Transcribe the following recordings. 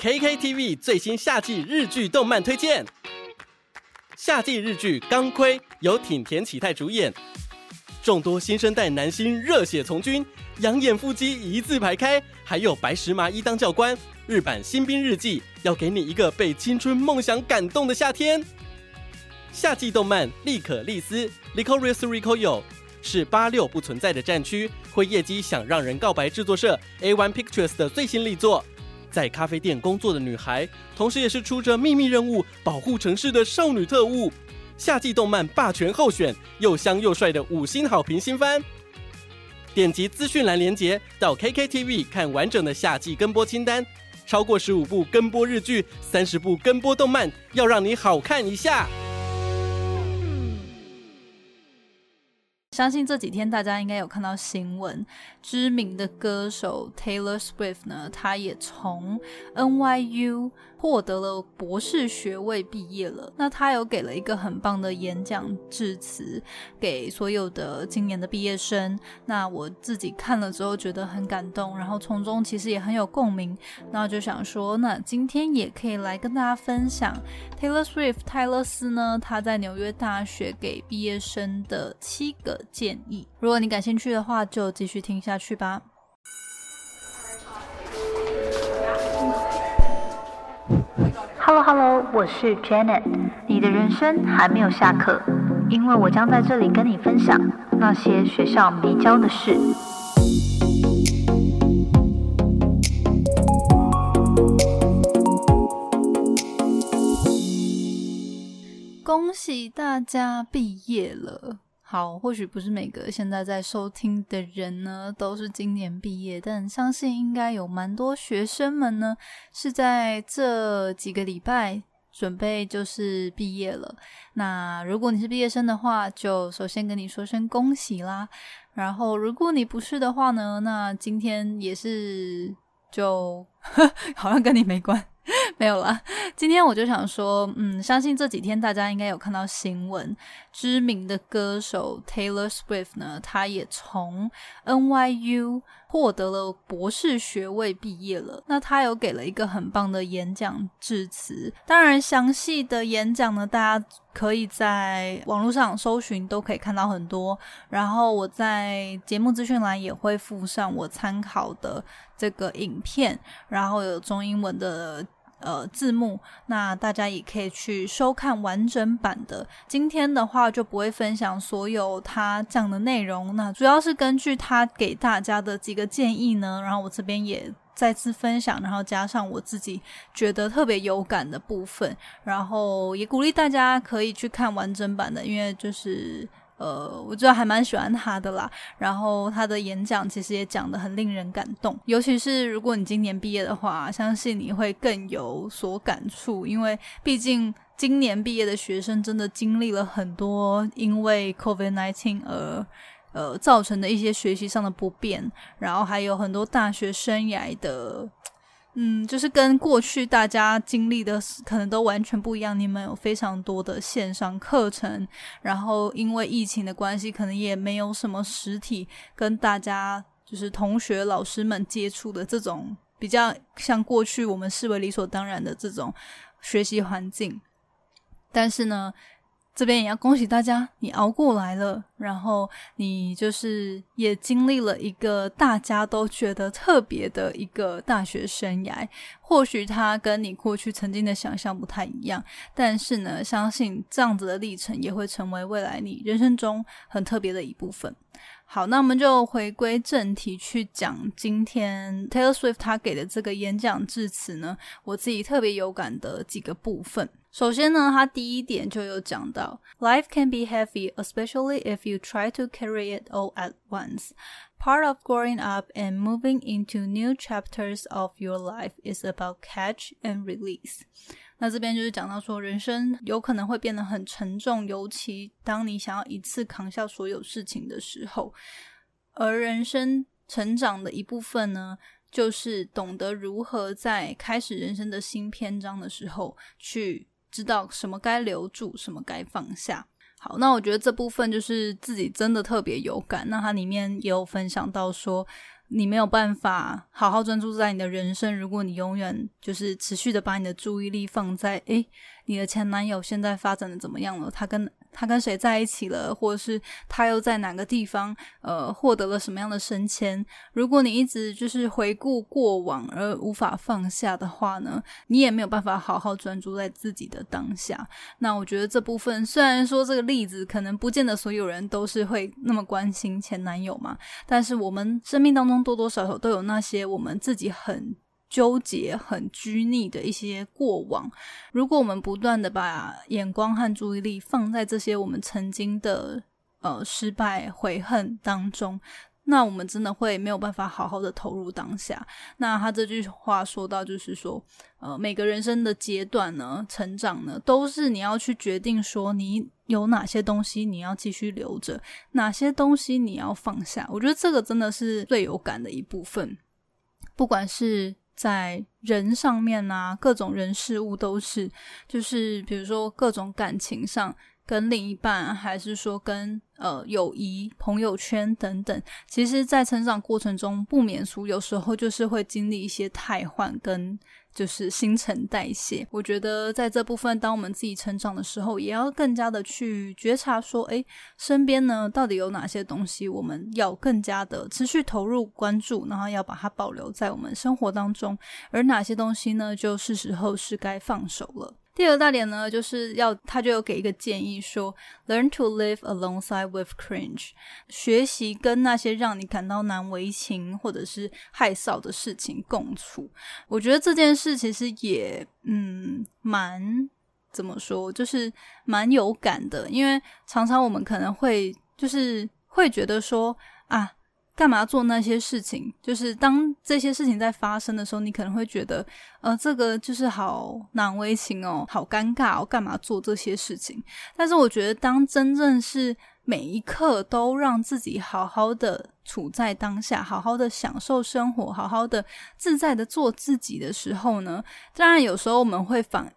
KKTV 最新夏季日剧动漫推荐。夏季日剧《钢盔》由挺田启太主演，众多新生代男星热血从军，养眼腹肌一字排开，还有白石麻衣当教官。日版新兵日记要给你一个被青春梦想感动的夏天。夏季动漫《利可利斯》（Licorice Recoil） 是八六不存在的战区，会夜机想让人告白制作社 A One Pictures 的最新力作。在咖啡店工作的女孩，同时也是出着秘密任务保护城市的少女特务。夏季动漫霸权候选，又香又帅的五星好评新番。点击资讯栏连接到 KKTV 看完整的夏季跟播清单，超过十五部跟播日剧，三十部跟播动漫，要让你好看一下。相信这几天大家应该有看到新闻，知名的歌手 Taylor Swift 呢，他也从 NYU 获得了博士学位，毕业了。那他有给了一个很棒的演讲致辞给所有的今年的毕业生。那我自己看了之后觉得很感动，然后从中其实也很有共鸣。那就想说，那今天也可以来跟大家分享 Taylor Swift 泰勒斯呢，他在纽约大学给毕业生的七个。建议，如果你感兴趣的话，就继续听下去吧。Hello Hello，我是 Janet，你的人生还没有下课，因为我将在这里跟你分享那些学校没教的事。恭喜大家毕业了！好，或许不是每个现在在收听的人呢都是今年毕业，但相信应该有蛮多学生们呢是在这几个礼拜准备就是毕业了。那如果你是毕业生的话，就首先跟你说声恭喜啦。然后如果你不是的话呢，那今天也是就 好像跟你没关。没有了。今天我就想说，嗯，相信这几天大家应该有看到新闻，知名的歌手 Taylor Swift 呢，他也从 NYU 获得了博士学位，毕业了。那他有给了一个很棒的演讲致辞。当然，详细的演讲呢，大家可以在网络上搜寻，都可以看到很多。然后我在节目资讯栏也会附上我参考的这个影片，然后有中英文的。呃，字幕，那大家也可以去收看完整版的。今天的话就不会分享所有他讲的内容，那主要是根据他给大家的几个建议呢，然后我这边也再次分享，然后加上我自己觉得特别有感的部分，然后也鼓励大家可以去看完整版的，因为就是。呃，我觉得还蛮喜欢他的啦。然后他的演讲其实也讲的很令人感动，尤其是如果你今年毕业的话，相信你会更有所感触，因为毕竟今年毕业的学生真的经历了很多因为 COVID-19 而呃造成的一些学习上的不便，然后还有很多大学生涯的。嗯，就是跟过去大家经历的可能都完全不一样。你们有非常多的线上课程，然后因为疫情的关系，可能也没有什么实体跟大家就是同学、老师们接触的这种比较像过去我们视为理所当然的这种学习环境。但是呢。这边也要恭喜大家，你熬过来了，然后你就是也经历了一个大家都觉得特别的一个大学生涯。或许他跟你过去曾经的想象不太一样，但是呢，相信这样子的历程也会成为未来你人生中很特别的一部分。好，那我们就回归正题去讲今天 Taylor Swift 他给的这个演讲致辞呢，我自己特别有感的几个部分。首先呢，他第一点就有讲到，Life can be heavy, especially if you try to carry it all at once. Part of growing up and moving into new chapters of your life is about catch and release. 那这边就是讲到说，人生有可能会变得很沉重，尤其当你想要一次扛下所有事情的时候。而人生成长的一部分呢，就是懂得如何在开始人生的新篇章的时候去。知道什么该留住，什么该放下。好，那我觉得这部分就是自己真的特别有感。那它里面也有分享到说，你没有办法好好专注在你的人生。如果你永远就是持续的把你的注意力放在，诶，你的前男友现在发展的怎么样了？他跟他跟谁在一起了，或者是他又在哪个地方呃获得了什么样的升迁？如果你一直就是回顾过往而无法放下的话呢，你也没有办法好好专注在自己的当下。那我觉得这部分虽然说这个例子可能不见得所有人都是会那么关心前男友嘛，但是我们生命当中多多少少都有那些我们自己很。纠结、很拘泥的一些过往，如果我们不断的把眼光和注意力放在这些我们曾经的呃失败、悔恨当中，那我们真的会没有办法好好的投入当下。那他这句话说到，就是说，呃，每个人生的阶段呢，成长呢，都是你要去决定说，你有哪些东西你要继续留着，哪些东西你要放下。我觉得这个真的是最有感的一部分，不管是。在人上面啊，各种人事物都是，就是比如说各种感情上，跟另一半，还是说跟呃友谊、朋友圈等等，其实，在成长过程中不免俗，有时候就是会经历一些太换跟。就是新陈代谢，我觉得在这部分，当我们自己成长的时候，也要更加的去觉察，说，哎，身边呢到底有哪些东西，我们要更加的持续投入关注，然后要把它保留在我们生活当中，而哪些东西呢，就是时候是该放手了。第二大点呢，就是要他就有给一个建议说，learn to live alongside with cringe，学习跟那些让你感到难为情或者是害臊的事情共处。我觉得这件事其实也嗯蛮怎么说，就是蛮有感的，因为常常我们可能会就是会觉得说啊。干嘛做那些事情？就是当这些事情在发生的时候，你可能会觉得，呃，这个就是好难为情哦，好尴尬哦，干嘛做这些事情？但是我觉得，当真正是每一刻都让自己好好的处在当下，好好的享受生活，好好的自在的做自己的时候呢？当然，有时候我们会反。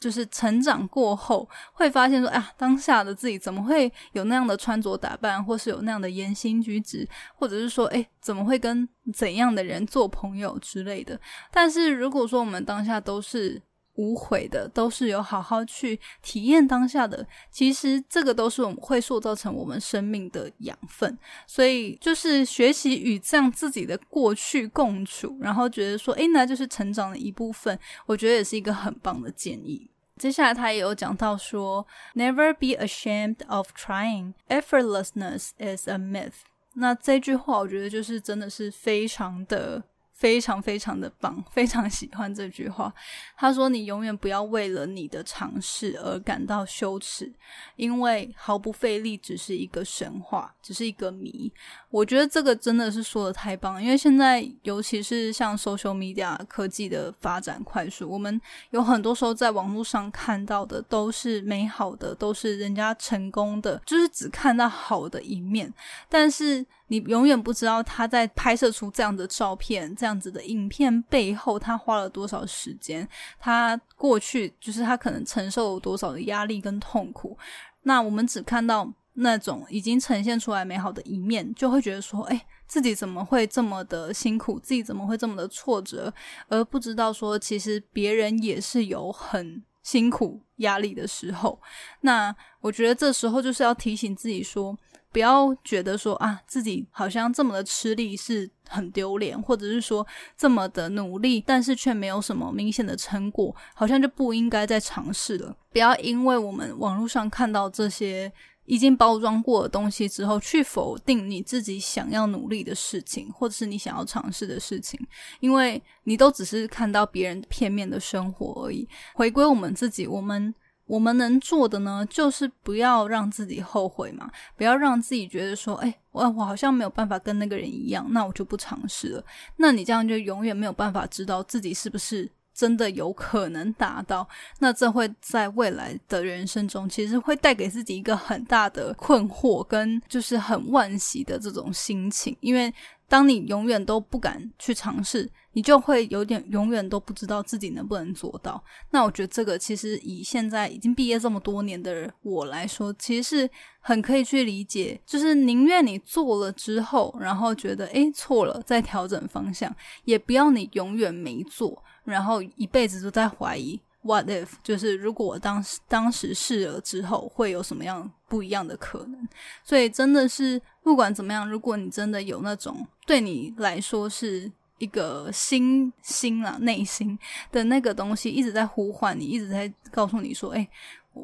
就是成长过后，会发现说，哎呀，当下的自己怎么会有那样的穿着打扮，或是有那样的言行举止，或者是说，哎，怎么会跟怎样的人做朋友之类的？但是如果说我们当下都是无悔的，都是有好好去体验当下的，其实这个都是我们会塑造成我们生命的养分。所以就是学习与这样自己的过去共处，然后觉得说，哎，那就是成长的一部分。我觉得也是一个很棒的建议。接下来他也有讲到说，Never be ashamed of trying. Effortlessness is a myth. 那这句话我觉得就是真的是非常的。非常非常的棒，非常喜欢这句话。他说：“你永远不要为了你的尝试而感到羞耻，因为毫不费力只是一个神话，只是一个谜。”我觉得这个真的是说的太棒，因为现在尤其是像 social media 科技的发展快速，我们有很多时候在网络上看到的都是美好的，都是人家成功的，就是只看到好的一面，但是。你永远不知道他在拍摄出这样的照片、这样子的影片背后，他花了多少时间，他过去就是他可能承受了多少的压力跟痛苦。那我们只看到那种已经呈现出来美好的一面，就会觉得说，哎，自己怎么会这么的辛苦，自己怎么会这么的挫折，而不知道说，其实别人也是有很辛苦、压力的时候。那我觉得这时候就是要提醒自己说。不要觉得说啊，自己好像这么的吃力是很丢脸，或者是说这么的努力，但是却没有什么明显的成果，好像就不应该再尝试了。不要因为我们网络上看到这些已经包装过的东西之后，去否定你自己想要努力的事情，或者是你想要尝试的事情，因为你都只是看到别人片面的生活而已。回归我们自己，我们。我们能做的呢，就是不要让自己后悔嘛，不要让自己觉得说，哎，我我好像没有办法跟那个人一样，那我就不尝试了。那你这样就永远没有办法知道自己是不是真的有可能达到。那这会在未来的人生中，其实会带给自己一个很大的困惑，跟就是很惋惜的这种心情，因为。当你永远都不敢去尝试，你就会有点永远都不知道自己能不能做到。那我觉得这个其实以现在已经毕业这么多年的我来说，其实是很可以去理解，就是宁愿你做了之后，然后觉得诶错了，再调整方向，也不要你永远没做，然后一辈子都在怀疑。What if？就是如果我当时当时试了之后，会有什么样不一样的可能？所以真的是不管怎么样，如果你真的有那种对你来说是一个心心啊内心的那个东西一直在呼唤你，一直在告诉你说：“哎，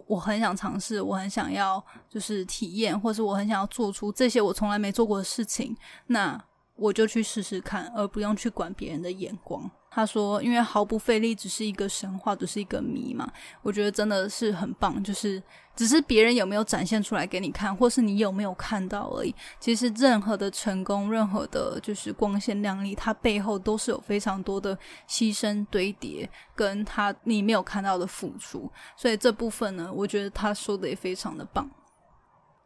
我很想尝试，我很想要就是体验，或是我很想要做出这些我从来没做过的事情。”那我就去试试看，而不用去管别人的眼光。他说：“因为毫不费力，只是一个神话，只是一个谜嘛。我觉得真的是很棒，就是只是别人有没有展现出来给你看，或是你有没有看到而已。其实任何的成功，任何的就是光鲜亮丽，它背后都是有非常多的牺牲堆叠，跟他你没有看到的付出。所以这部分呢，我觉得他说的也非常的棒。”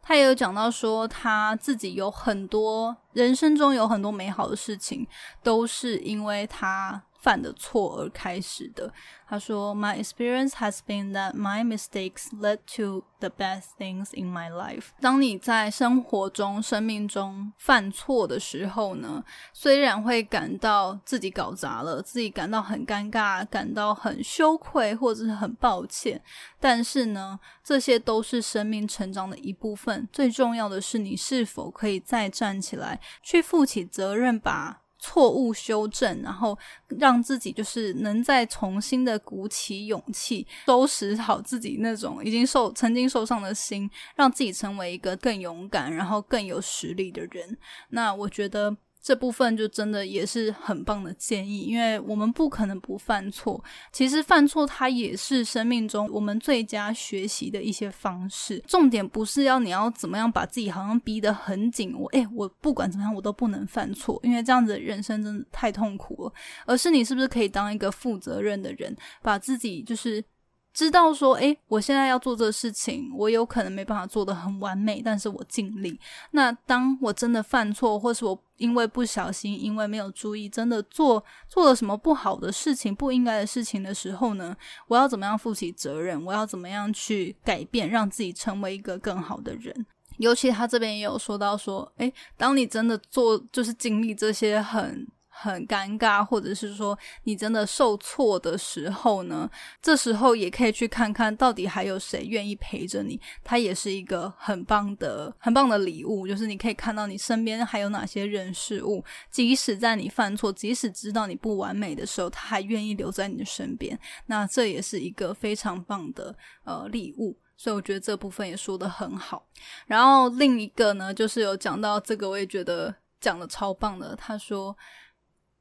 他也有讲到说，他自己有很多人生中有很多美好的事情，都是因为他。犯的错而开始的。他说：“My experience has been that my mistakes led to the best things in my life。”当你在生活中、生命中犯错的时候呢，虽然会感到自己搞砸了，自己感到很尴尬，感到很羞愧，或者是很抱歉，但是呢，这些都是生命成长的一部分。最重要的是，你是否可以再站起来，去负起责任，把。错误修正，然后让自己就是能再重新的鼓起勇气，收拾好自己那种已经受曾经受伤的心，让自己成为一个更勇敢，然后更有实力的人。那我觉得。这部分就真的也是很棒的建议，因为我们不可能不犯错。其实犯错它也是生命中我们最佳学习的一些方式。重点不是要你要怎么样把自己好像逼得很紧，我诶，我不管怎么样我都不能犯错，因为这样子人生真的太痛苦了。而是你是不是可以当一个负责任的人，把自己就是。知道说，诶，我现在要做这事情，我有可能没办法做得很完美，但是我尽力。那当我真的犯错，或是我因为不小心，因为没有注意，真的做做了什么不好的事情、不应该的事情的时候呢？我要怎么样负起责任？我要怎么样去改变，让自己成为一个更好的人？尤其他这边也有说到说，诶，当你真的做，就是经历这些很。很尴尬，或者是说你真的受挫的时候呢？这时候也可以去看看到底还有谁愿意陪着你，它也是一个很棒的、很棒的礼物。就是你可以看到你身边还有哪些人事物，即使在你犯错，即使知道你不完美的时候，他还愿意留在你的身边。那这也是一个非常棒的呃礼物。所以我觉得这部分也说的很好。然后另一个呢，就是有讲到这个，我也觉得讲的超棒的。他说。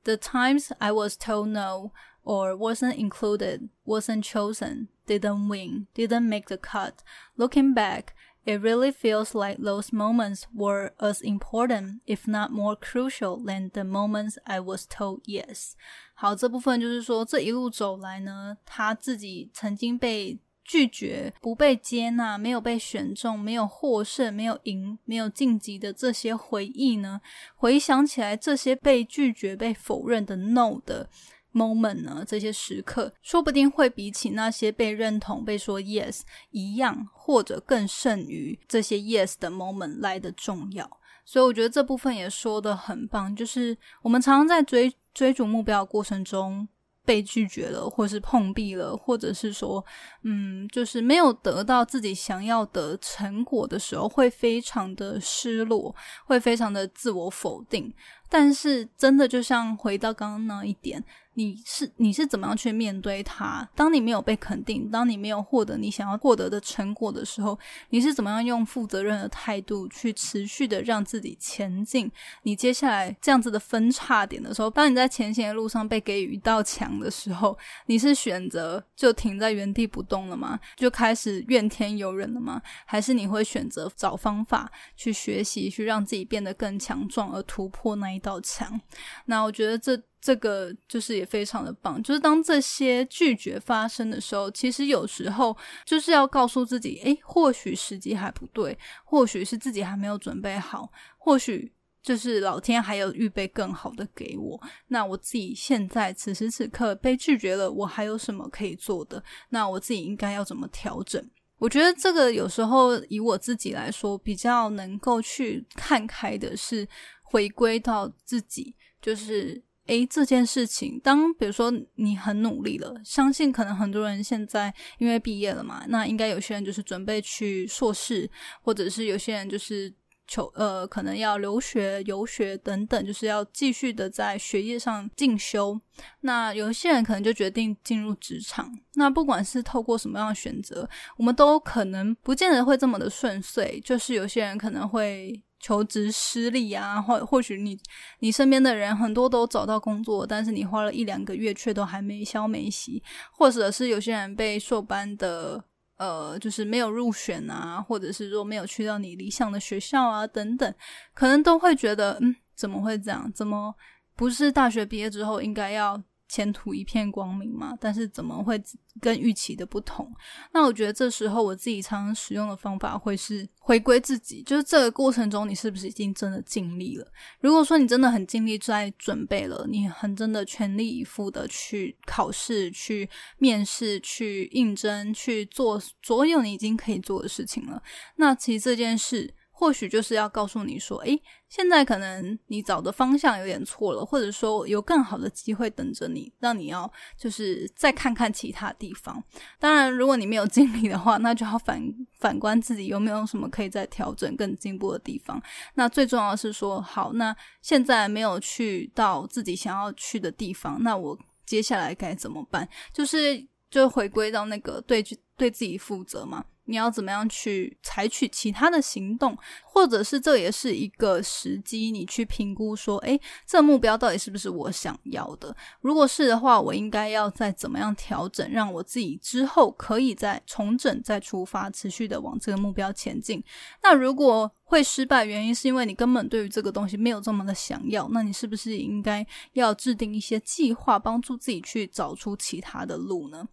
The times I was told no or wasn't included, wasn't chosen, didn't win, didn't make the cut. Looking back, it really feels like those moments were as important, if not more crucial, than the moments I was told yes. 好，这部分就是说，这一路走来呢，他自己曾经被拒绝、不被接纳、没有被选中、没有获胜、没有赢、没有晋级的这些回忆呢？回想起来，这些被拒绝、被否认的 “no” 的 moment 呢？这些时刻，说不定会比起那些被认同、被说 “yes” 一样，或者更胜于这些 “yes” 的 moment 来的重要。所以，我觉得这部分也说的很棒，就是我们常常在追追逐目标的过程中。被拒绝了，或是碰壁了，或者是说，嗯，就是没有得到自己想要的成果的时候，会非常的失落，会非常的自我否定。但是，真的就像回到刚刚那一点。你是你是怎么样去面对它？当你没有被肯定，当你没有获得你想要获得的成果的时候，你是怎么样用负责任的态度去持续的让自己前进？你接下来这样子的分叉点的时候，当你在前行的路上被给予一道墙的时候，你是选择就停在原地不动了吗？就开始怨天尤人了吗？还是你会选择找方法去学习，去让自己变得更强壮，而突破那一道墙？那我觉得这。这个就是也非常的棒，就是当这些拒绝发生的时候，其实有时候就是要告诉自己，诶，或许时机还不对，或许是自己还没有准备好，或许就是老天还有预备更好的给我，那我自己现在此时此刻被拒绝了，我还有什么可以做的？那我自己应该要怎么调整？我觉得这个有时候以我自己来说，比较能够去看开的是回归到自己，就是诶这件事情，当比如说你很努力了，相信可能很多人现在因为毕业了嘛，那应该有些人就是准备去硕士，或者是有些人就是。求呃，可能要留学、游学等等，就是要继续的在学业上进修。那有些人可能就决定进入职场。那不管是透过什么样的选择，我们都可能不见得会这么的顺遂。就是有些人可能会求职失利啊，或或许你你身边的人很多都找到工作，但是你花了一两个月却都还没消没息，或者是有些人被硕班的。呃，就是没有入选啊，或者是说没有去到你理想的学校啊，等等，可能都会觉得，嗯，怎么会这样？怎么不是大学毕业之后应该要？前途一片光明嘛，但是怎么会跟预期的不同？那我觉得这时候我自己常常使用的方法会是回归自己，就是这个过程中你是不是已经真的尽力了？如果说你真的很尽力在准备了，你很真的全力以赴的去考试、去面试、去应征、去做所有你已经可以做的事情了，那其实这件事。或许就是要告诉你说，诶，现在可能你找的方向有点错了，或者说有更好的机会等着你，让你要就是再看看其他地方。当然，如果你没有经历的话，那就要反反观自己有没有什么可以再调整、更进步的地方。那最重要是说，好，那现在没有去到自己想要去的地方，那我接下来该怎么办？就是就回归到那个对对自己负责嘛。你要怎么样去采取其他的行动，或者是这也是一个时机，你去评估说，诶，这目标到底是不是我想要的？如果是的话，我应该要再怎么样调整，让我自己之后可以再重整、再出发，持续的往这个目标前进。那如果会失败，原因是因为你根本对于这个东西没有这么的想要，那你是不是应该要制定一些计划，帮助自己去找出其他的路呢？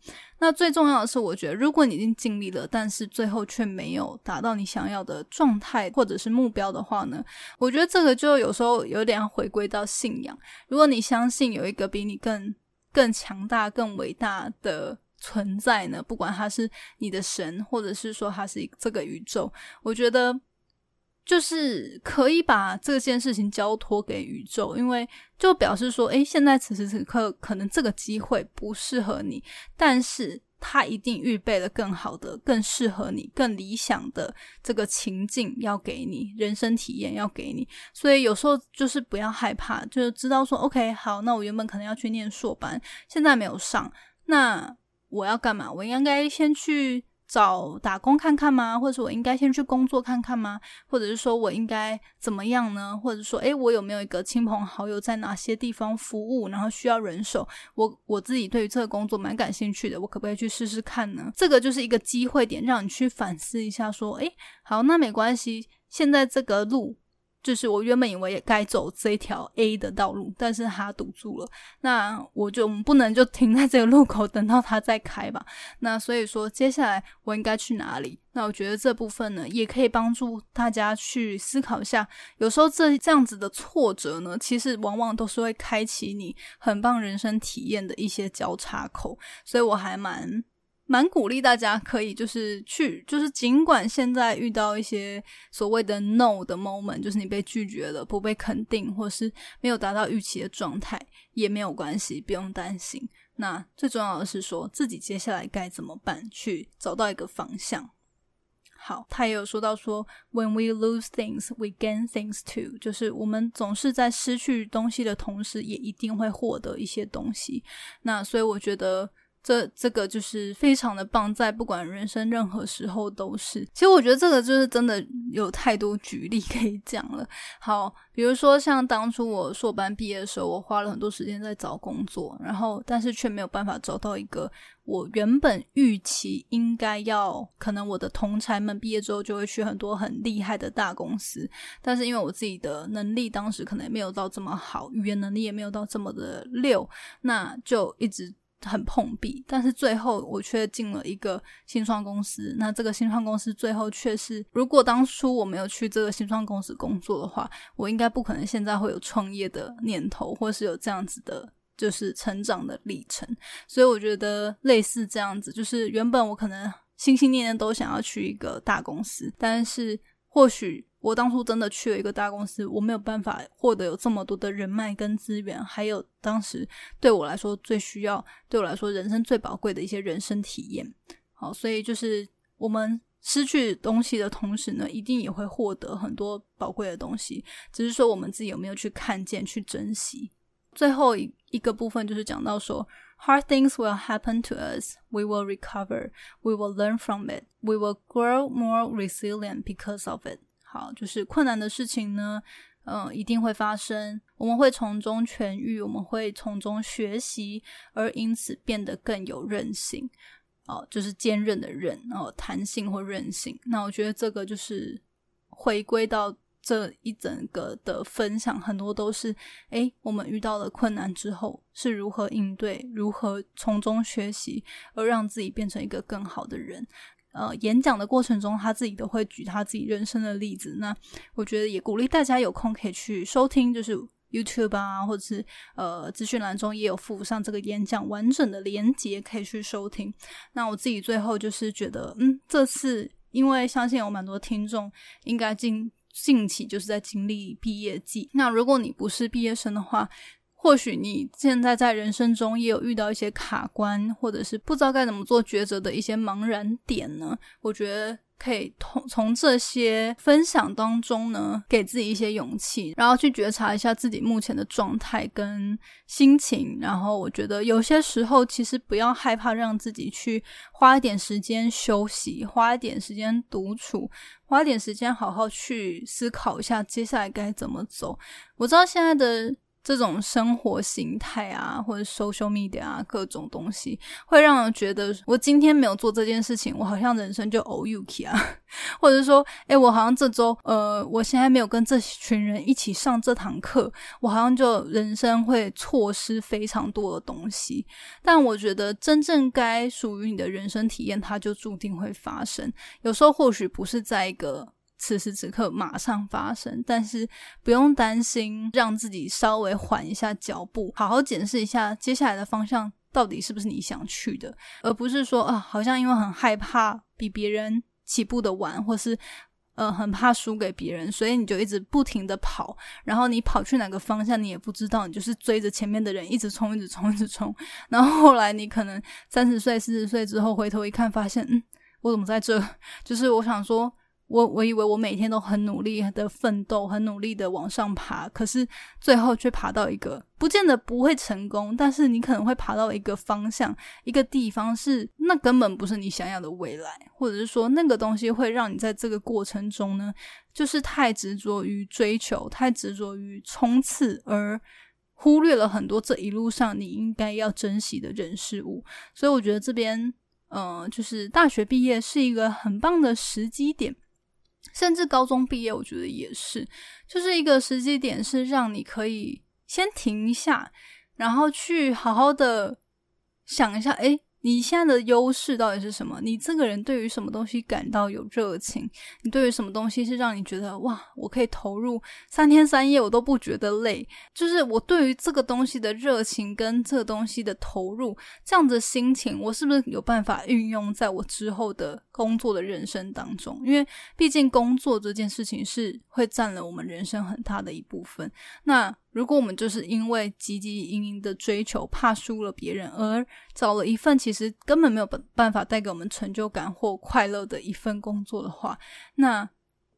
那最重要的是，我觉得如果你已经尽力了，但是最后却没有达到你想要的状态或者是目标的话呢？我觉得这个就有时候有点回归到信仰。如果你相信有一个比你更更强大、更伟大的存在呢，不管他是你的神，或者是说他是这个宇宙，我觉得。就是可以把这件事情交托给宇宙，因为就表示说，诶，现在此时此刻可能这个机会不适合你，但是他一定预备了更好的、更适合你、更理想的这个情境要给你，人生体验要给你。所以有时候就是不要害怕，就是知道说，OK，好，那我原本可能要去念硕班，现在没有上，那我要干嘛？我应该先去。找打工看看吗？或者说我应该先去工作看看吗？或者是说我应该怎么样呢？或者说，诶，我有没有一个亲朋好友在哪些地方服务，然后需要人手？我我自己对于这个工作蛮感兴趣的，我可不可以去试试看呢？这个就是一个机会点，让你去反思一下，说，诶，好，那没关系，现在这个路。就是我原本以为也该走这条 A 的道路，但是它堵住了，那我就不能就停在这个路口等到它再开吧。那所以说，接下来我应该去哪里？那我觉得这部分呢，也可以帮助大家去思考一下。有时候这这样子的挫折呢，其实往往都是会开启你很棒人生体验的一些交叉口。所以我还蛮。蛮鼓励大家可以就是去，就是尽管现在遇到一些所谓的 no 的 moment，就是你被拒绝了，不被肯定，或是没有达到预期的状态，也没有关系，不用担心。那最重要的是说自己接下来该怎么办，去找到一个方向。好，他也有说到说，When we lose things, we gain things too，就是我们总是在失去东西的同时，也一定会获得一些东西。那所以我觉得。这这个就是非常的棒，在不管人生任何时候都是。其实我觉得这个就是真的有太多举例可以讲了。好，比如说像当初我硕班毕业的时候，我花了很多时间在找工作，然后但是却没有办法找到一个我原本预期应该要，可能我的同才们毕业之后就会去很多很厉害的大公司，但是因为我自己的能力当时可能也没有到这么好，语言能力也没有到这么的溜，那就一直。很碰壁，但是最后我却进了一个新创公司。那这个新创公司最后却是，如果当初我没有去这个新创公司工作的话，我应该不可能现在会有创业的念头，或是有这样子的，就是成长的历程。所以我觉得类似这样子，就是原本我可能心心念念都想要去一个大公司，但是或许。我当初真的去了一个大公司，我没有办法获得有这么多的人脉跟资源，还有当时对我来说最需要、对我来说人生最宝贵的一些人生体验。好，所以就是我们失去东西的同时呢，一定也会获得很多宝贵的东西，只是说我们自己有没有去看见、去珍惜。最后一一个部分就是讲到说，hard things will happen to us, we will recover, we will learn from it, we will grow more resilient because of it. 好，就是困难的事情呢，嗯，一定会发生。我们会从中痊愈，我们会从中学习，而因此变得更有韧性。哦，就是坚韧的韧，哦，弹性或韧性。那我觉得这个就是回归到这一整个的分享，很多都是，诶，我们遇到了困难之后是如何应对，如何从中学习，而让自己变成一个更好的人。呃，演讲的过程中，他自己都会举他自己人生的例子。那我觉得也鼓励大家有空可以去收听，就是 YouTube 啊，或者是呃资讯栏中也有附上这个演讲完整的连接，可以去收听。那我自己最后就是觉得，嗯，这次因为相信有蛮多听众应该近近期就是在经历毕业季。那如果你不是毕业生的话，或许你现在在人生中也有遇到一些卡关，或者是不知道该怎么做抉择的一些茫然点呢？我觉得可以从从这些分享当中呢，给自己一些勇气，然后去觉察一下自己目前的状态跟心情。然后我觉得有些时候其实不要害怕让自己去花一点时间休息，花一点时间独处，花点时间好好去思考一下接下来该怎么走。我知道现在的。这种生活形态啊，或者 social media 啊，各种东西会让人觉得，我今天没有做这件事情，我好像人生就 o u k 啊，或者说，哎，我好像这周，呃，我现在没有跟这群人一起上这堂课，我好像就人生会错失非常多的东西。但我觉得，真正该属于你的人生体验，它就注定会发生。有时候或许不是在一个。此时此刻马上发生，但是不用担心，让自己稍微缓一下脚步，好好检视一下接下来的方向到底是不是你想去的，而不是说啊，好像因为很害怕比别人起步的晚，或是呃很怕输给别人，所以你就一直不停的跑，然后你跑去哪个方向你也不知道，你就是追着前面的人一直冲，一直冲，一直冲，然后后来你可能三十岁、四十岁之后回头一看，发现嗯，我怎么在这？就是我想说。我我以为我每天都很努力的奋斗，很努力的往上爬，可是最后却爬到一个不见得不会成功，但是你可能会爬到一个方向，一个地方是那根本不是你想要的未来，或者是说那个东西会让你在这个过程中呢，就是太执着于追求，太执着于冲刺，而忽略了很多这一路上你应该要珍惜的人事物。所以我觉得这边，呃，就是大学毕业是一个很棒的时机点。甚至高中毕业，我觉得也是，就是一个时机点，是让你可以先停一下，然后去好好的想一下，哎。你现在的优势到底是什么？你这个人对于什么东西感到有热情？你对于什么东西是让你觉得哇，我可以投入三天三夜我都不觉得累？就是我对于这个东西的热情跟这个东西的投入，这样的心情，我是不是有办法运用在我之后的工作的人生当中？因为毕竟工作这件事情是会占了我们人生很大的一部分。那如果我们就是因为汲汲营营的追求，怕输了别人，而找了一份其实根本没有办办法带给我们成就感或快乐的一份工作的话，那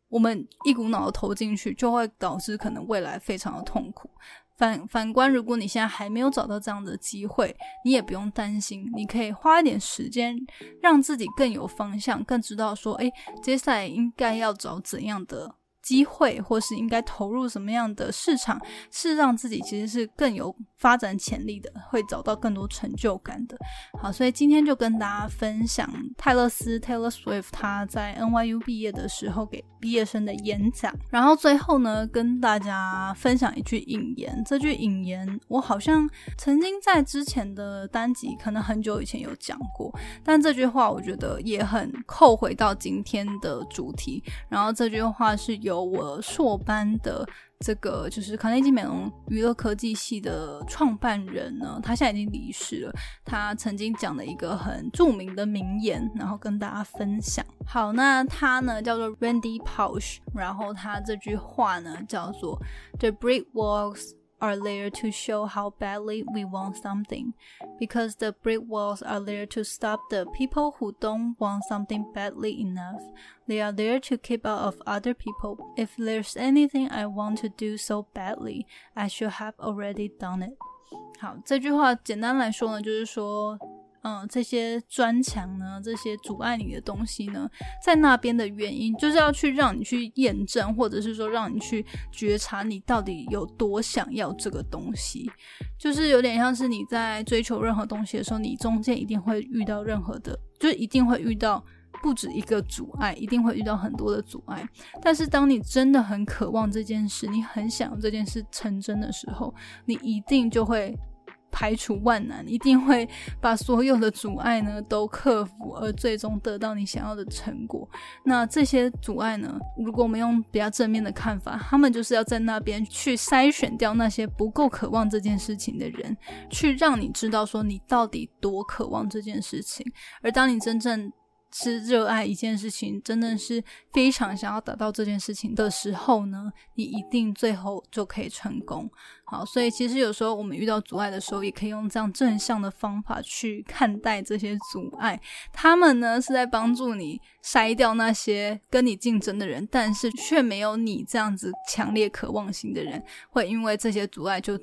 我们一股脑的投进去，就会导致可能未来非常的痛苦。反反观，如果你现在还没有找到这样的机会，你也不用担心，你可以花一点时间，让自己更有方向，更知道说，哎，接下来应该要找怎样的。机会，或是应该投入什么样的市场，是让自己其实是更有发展潜力的，会找到更多成就感的。好，所以今天就跟大家分享泰勒斯 Taylor Swift 他在 NYU 毕业的时候给毕业生的演讲，然后最后呢，跟大家分享一句引言。这句引言我好像曾经在之前的单集，可能很久以前有讲过，但这句话我觉得也很扣回到今天的主题。然后这句话是由我硕班的这个就是卡内基美容娱乐科技系的创办人呢，他现在已经离世了。他曾经讲了一个很著名的名言，然后跟大家分享。好，那他呢叫做 Randy Posh，然后他这句话呢叫做 The brick walls。are there to show how badly we want something, because the brick walls are there to stop the people who don't want something badly enough. They are there to keep out of other people. If there's anything I want to do so badly, I should have already done it. 好，这句话简单来说呢，就是说嗯，这些砖墙呢，这些阻碍你的东西呢，在那边的原因，就是要去让你去验证，或者是说让你去觉察你到底有多想要这个东西，就是有点像是你在追求任何东西的时候，你中间一定会遇到任何的，就一定会遇到不止一个阻碍，一定会遇到很多的阻碍。但是当你真的很渴望这件事，你很想这件事成真的时候，你一定就会。排除万难，一定会把所有的阻碍呢都克服，而最终得到你想要的成果。那这些阻碍呢，如果我们用比较正面的看法，他们就是要在那边去筛选掉那些不够渴望这件事情的人，去让你知道说你到底多渴望这件事情。而当你真正是热爱一件事情，真的是非常想要达到这件事情的时候呢，你一定最后就可以成功。好，所以其实有时候我们遇到阻碍的时候，也可以用这样正向的方法去看待这些阻碍。他们呢是在帮助你筛掉那些跟你竞争的人，但是却没有你这样子强烈渴望型的人，会因为这些阻碍就。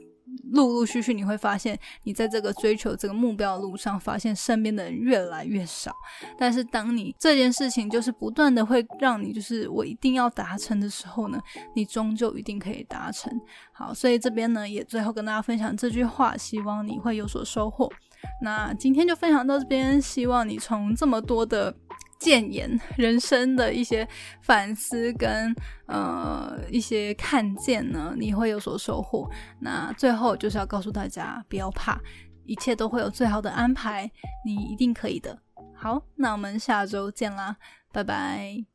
陆陆续续，你会发现，你在这个追求这个目标的路上，发现身边的人越来越少。但是，当你这件事情就是不断的会让你，就是我一定要达成的时候呢，你终究一定可以达成。好，所以这边呢，也最后跟大家分享这句话，希望你会有所收获。那今天就分享到这边，希望你从这么多的。谏言，人生的一些反思跟呃一些看见呢，你会有所收获。那最后就是要告诉大家，不要怕，一切都会有最好的安排，你一定可以的。好，那我们下周见啦，拜拜。